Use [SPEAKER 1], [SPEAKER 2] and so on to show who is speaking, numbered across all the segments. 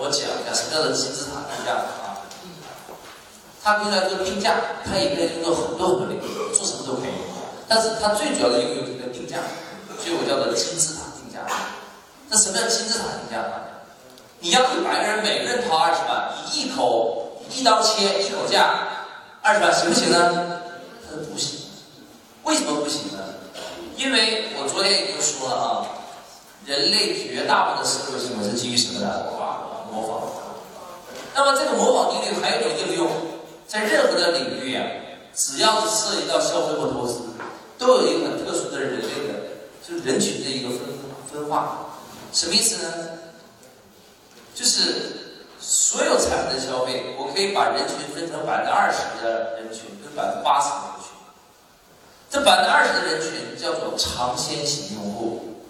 [SPEAKER 1] 我讲一下什么叫做金字塔定价啊。它可以来做定价，它也可以用做很多很多领域，做什么都可以。但是它最主要的应用就是定价，所以我叫做金字塔定价。那什么叫金字塔定价呢？你要一百个人，每个人掏二十万，你一口一刀切，一口价二十万，行不行呢？他说不行。为什么不行呢？因为我昨天已经说了啊，人类绝大部分的社会行为是基于什么的？模仿。那么这个模仿定律还有一种应用，在任何的领域啊，只要是涉及到消费或投资，都有一个很特殊的人类的，就是人群的一个分分化。什么意思呢？就是所有产品的消费，我可以把人群分成百分之二十的人群跟百分之八十的人群。这百分之二十的人群叫做尝鲜型用户。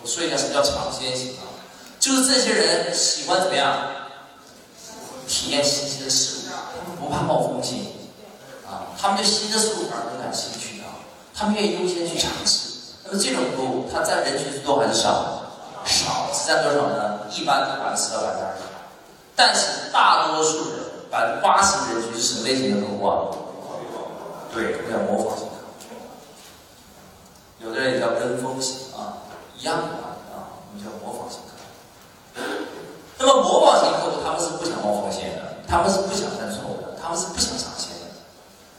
[SPEAKER 1] 我说一下什么叫尝鲜型啊？就是这些人喜欢怎么样？体验新鲜的事物，他们不怕冒风险啊，他们对新的事物反而更感兴趣啊，他们愿意优先去尝试。那么这种服务，它占人群是多还是少？少，是占多少呢？一般百分之十到百分之二十。但是大多数人，百分之八十的人群是什么类型的客户啊？对，叫模仿型客户。有的人也叫跟风型啊，一样的啊，啊，我们叫模仿型客户。那么模仿型客户，他们是不想冒风险的，他们是不想犯错误的，他们是不想尝鲜的。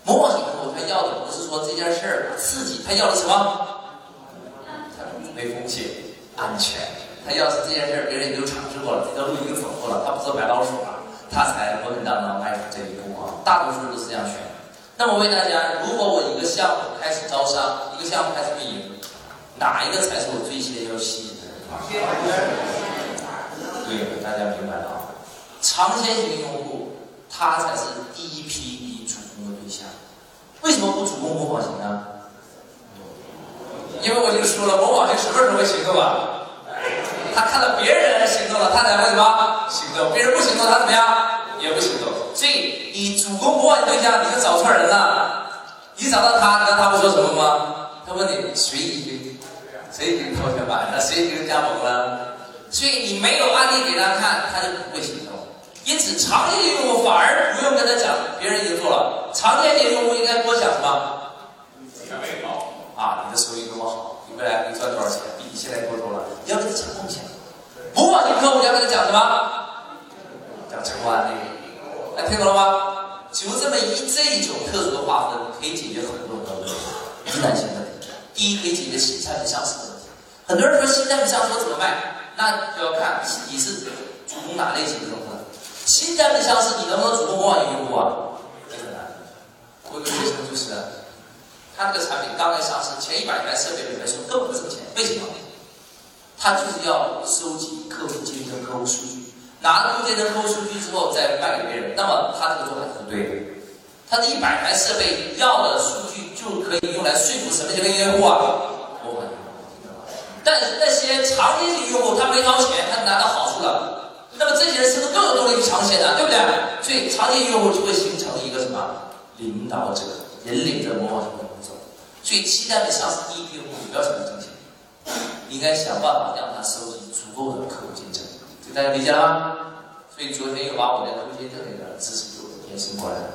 [SPEAKER 1] 模仿型客户，他要的不是说这件事儿刺激，他要的什么？没风险，安全。他要是这件事儿别人已经尝试过了，这条路已经走过了，他不是白老鼠啊，他才稳稳当当迈出这一步啊。大多数人都是这样选。那么问大家，如果我一个项目开始招商，一个项目开始运营，哪一个才是我最先要吸引的人？对，大家明白了啊。尝鲜型用户，他才是第一批你主攻的对象。为什么不主攻模仿型呢？因为我已经说了，模仿型什么时候会行动啊？他看到别人行动了，他才会什么行动？别人不行动，他怎么样？也不行动。所以你主攻模仿对象，你就找错人了。你找到他，你知道他会说什么吗？他问你谁已经谁已经掏钱买了，谁已经加盟了。所以你没有案例给他看，他就不会行动。因此，常见的用户反而不用跟他讲，别人已经做了。常见的用户应该多讲什么？啊，你的收益多么好，你未来可以赚多少钱，比你现在多多了。你要跟他讲梦想，模仿型客户要跟他讲什么？讲成功案例。哎，听懂了吗？就这么一这一种特殊的划分，可以解决很多很多问题，疑难性问题。第一，可以解决新产品上市的问题。很多人说新产品上市怎么卖？那就要看你是主攻哪类型的用户。新产品上市，你能不能主动模仿型用户啊？很难。我有个学生就是。他这个产品刚刚上市，前一百台设备里面说根本不挣钱，为什么？他就是要收集客户竞争客户数据，拿了竞争客户数据之后再卖给别人，那么他这个做法是不对的。他的一百台设备要的数据就可以用来说服什么型的用户啊？但那些长期型用户他没掏钱，他拿到好处了，那么这些人是不是更有动力去尝鲜呢？对不对？所以长期用户就会形成一个什么领导者，引领着模仿型。所以，期待的上市第一批用户，不要想着挣钱，应该想办法让他收集足够的客户竞争。这大家理解了吗？所以昨天又把我的客户竞争那个知识又延伸过来了。